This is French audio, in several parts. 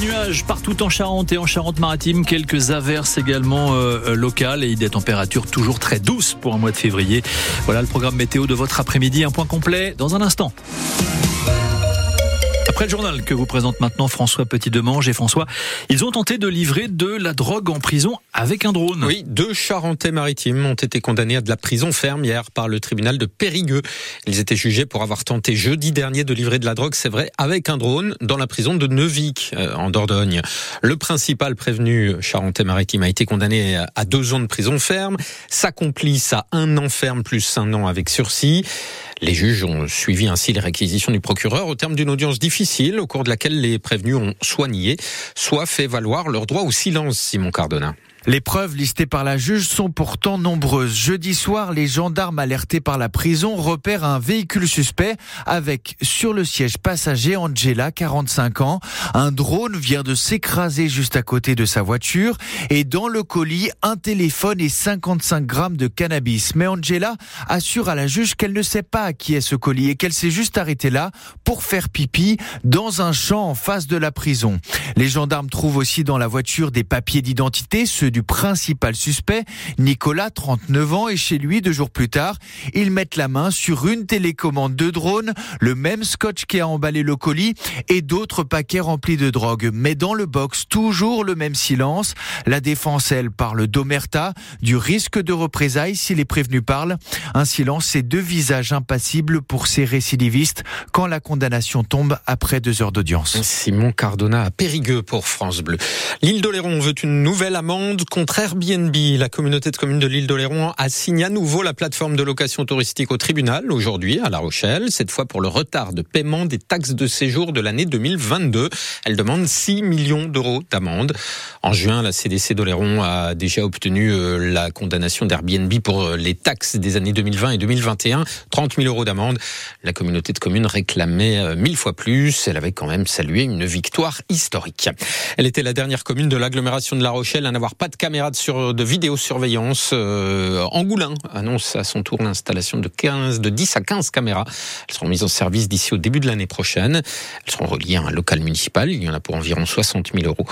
nuages partout en Charente et en Charente-Maritime, quelques averses également euh, locales et des températures toujours très douces pour un mois de février. Voilà le programme météo de votre après-midi. Un point complet dans un instant. Après le journal que vous présente maintenant François Petit-Demange et François, ils ont tenté de livrer de la drogue en prison avec un drone. Oui, deux Charentais-Maritimes ont été condamnés à de la prison ferme hier par le tribunal de Périgueux. Ils étaient jugés pour avoir tenté jeudi dernier de livrer de la drogue, c'est vrai, avec un drone dans la prison de Neuvic, euh, en Dordogne. Le principal prévenu Charentais-Maritime a été condamné à deux ans de prison ferme. Sa complice à un an ferme plus un an avec sursis. Les juges ont suivi ainsi les réquisitions du procureur au terme d'une audience difficile au cours de laquelle les prévenus ont soit nié, soit fait valoir leur droit au silence, Simon Cardona. Les preuves listées par la juge sont pourtant nombreuses. Jeudi soir, les gendarmes alertés par la prison repèrent un véhicule suspect avec sur le siège passager Angela, 45 ans. Un drone vient de s'écraser juste à côté de sa voiture et dans le colis, un téléphone et 55 grammes de cannabis. Mais Angela assure à la juge qu'elle ne sait pas qui est ce colis et qu'elle s'est juste arrêtée là pour faire pipi dans un champ en face de la prison. Les gendarmes trouvent aussi dans la voiture des papiers d'identité, du principal suspect, Nicolas, 39 ans, et chez lui, deux jours plus tard, ils mettent la main sur une télécommande de drone, le même scotch qui a emballé le colis et d'autres paquets remplis de drogue. Mais dans le box, toujours le même silence. La défense, elle, parle d'omerta, du risque de représailles si les prévenus parlent. Un silence et deux visages impassibles pour ces récidivistes quand la condamnation tombe après deux heures d'audience. Simon Cardona Périgueux pour France Bleu. L'île d'Oléron veut une nouvelle amende contre Airbnb. La communauté de communes de l'île d'Oléron a signé à nouveau la plateforme de location touristique au tribunal aujourd'hui à La Rochelle, cette fois pour le retard de paiement des taxes de séjour de l'année 2022. Elle demande 6 millions d'euros d'amende. En juin, la CDC d'Oléron a déjà obtenu euh, la condamnation d'Airbnb pour euh, les taxes des années 2020 et 2021, 30 000 euros d'amende. La communauté de communes réclamait euh, mille fois plus. Elle avait quand même salué une victoire historique. Elle était la dernière commune de l'agglomération de La Rochelle à n'avoir pas de caméras de, sur, de vidéosurveillance. Euh, Angoulin annonce à son tour l'installation de 15, de 10 à 15 caméras. Elles seront mises en service d'ici au début de l'année prochaine. Elles seront reliées à un local municipal. Il y en a pour environ 60 000 euros.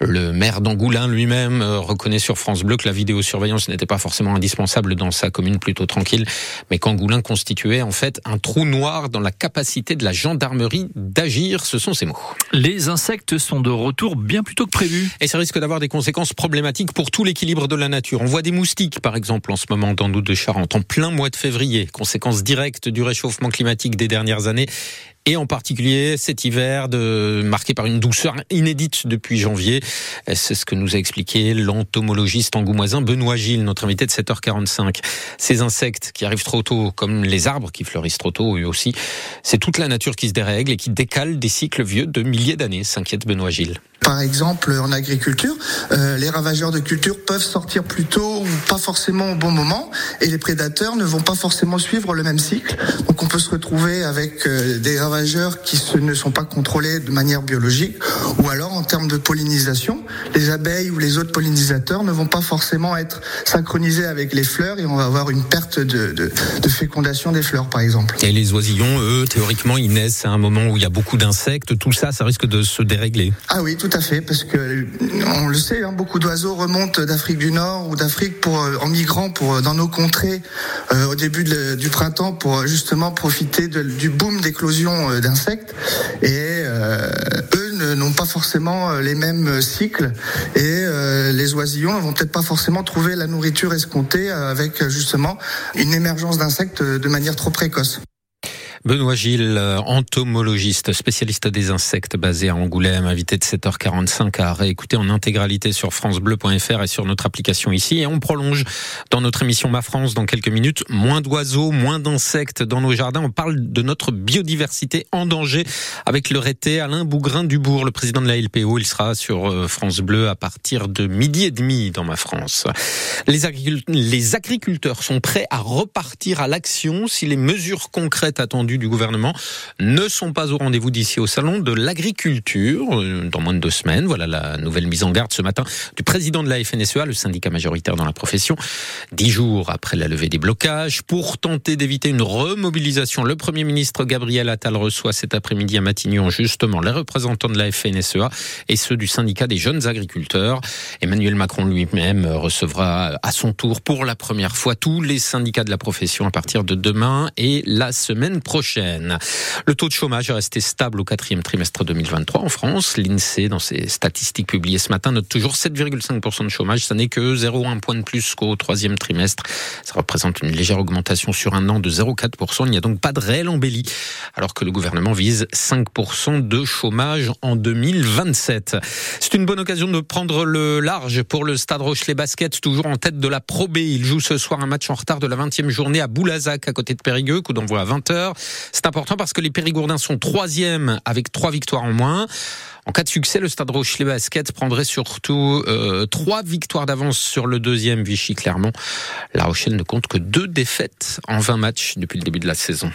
Le maire d'Angoulin lui-même euh, reconnaît sur France Bleu que la vidéosurveillance n'était pas forcément indispensable dans sa commune plutôt tranquille, mais qu'Angoulin constituait en fait un trou noir dans la capacité de la gendarmerie d'agir. Ce sont ses mots. Les insectes sont de retour bien plus tôt que prévu. Et ça risque d'avoir des conséquences problématiques pour tout l'équilibre de la nature. On voit des moustiques, par exemple, en ce moment dans nous de Charente, en plein mois de février, conséquence directe du réchauffement climatique des dernières années et en particulier cet hiver de, marqué par une douceur inédite depuis janvier. C'est ce que nous a expliqué l'entomologiste angoumoisin Benoît Gilles, notre invité de 7h45. Ces insectes qui arrivent trop tôt, comme les arbres qui fleurissent trop tôt, eux aussi, c'est toute la nature qui se dérègle et qui décale des cycles vieux de milliers d'années, s'inquiète Benoît Gilles. Par exemple, en agriculture, euh, les ravageurs de culture peuvent sortir plus tôt ou pas forcément au bon moment, et les prédateurs ne vont pas forcément suivre le même cycle. Donc on peut se retrouver avec euh, des ravageurs qui ne sont pas contrôlés de manière biologique, ou alors en termes de pollinisation, les abeilles ou les autres pollinisateurs ne vont pas forcément être synchronisés avec les fleurs, et on va avoir une perte de, de, de fécondation des fleurs, par exemple. Et les oisillons, eux, théoriquement, ils naissent à un moment où il y a beaucoup d'insectes. Tout ça, ça risque de se dérégler. Ah oui, tout à fait, parce que on le sait, hein, beaucoup d'oiseaux remontent d'Afrique du Nord ou d'Afrique pour euh, en migrant pour euh, dans nos contrées euh, au début de, du printemps pour justement profiter de, du boom d'éclosion euh, d'insectes et euh, eux n'ont pas forcément les mêmes cycles et euh, les oisillons ne vont peut-être pas forcément trouver la nourriture escomptée avec justement une émergence d'insectes de manière trop précoce. Benoît Gilles, entomologiste, spécialiste des insectes basé à Angoulême, invité de 7h45 à réécouter en intégralité sur francebleu.fr et sur notre application ici. Et on prolonge dans notre émission Ma France dans quelques minutes. Moins d'oiseaux, moins d'insectes dans nos jardins. On parle de notre biodiversité en danger avec le rété Alain Bougrain-Dubourg, le président de la LPO. Il sera sur euh, France Bleu à partir de midi et demi dans Ma France. Les, agriculteurs sont prêts à repartir à l'action si les mesures concrètes attendues du gouvernement ne sont pas au rendez-vous d'ici au salon de l'agriculture euh, dans moins de deux semaines. Voilà la nouvelle mise en garde ce matin du président de la FNSEA, le syndicat majoritaire dans la profession. Dix jours après la levée des blocages, pour tenter d'éviter une remobilisation, le Premier ministre Gabriel Attal reçoit cet après-midi à Matignon justement les représentants de la FNSEA et ceux du syndicat des jeunes agriculteurs. Emmanuel Macron lui-même recevra à son tour pour la première fois tous les syndicats de la profession à partir de demain et la semaine Le taux de chômage est resté stable au quatrième trimestre 2023 en France. L'INSEE, dans ses statistiques publiées ce matin, note toujours 7,5% de chômage. Ça n'est que 0,1 point de plus qu'au troisième trimestre. Ça représente une légère augmentation sur un an de 0,4%. Il n'y a donc pas de réelle embellie, alors que le gouvernement vise 5% de chômage en 2027. C'est une bonne occasion de prendre le large pour le Stade Rochelet Basket, toujours en tête de la Pro B. Il joue ce soir un match en retard de la 20e journée à Boulazac, à côté de Périgueux, coup d'envoi à 20h. C'est important parce que les Périgourdins sont troisième avec trois victoires en moins. En cas de succès, le Stade Rochelet Basket prendrait surtout euh, trois victoires d'avance sur le deuxième Vichy Clermont. La Rochelle ne compte que deux défaites en 20 matchs depuis le début de la saison.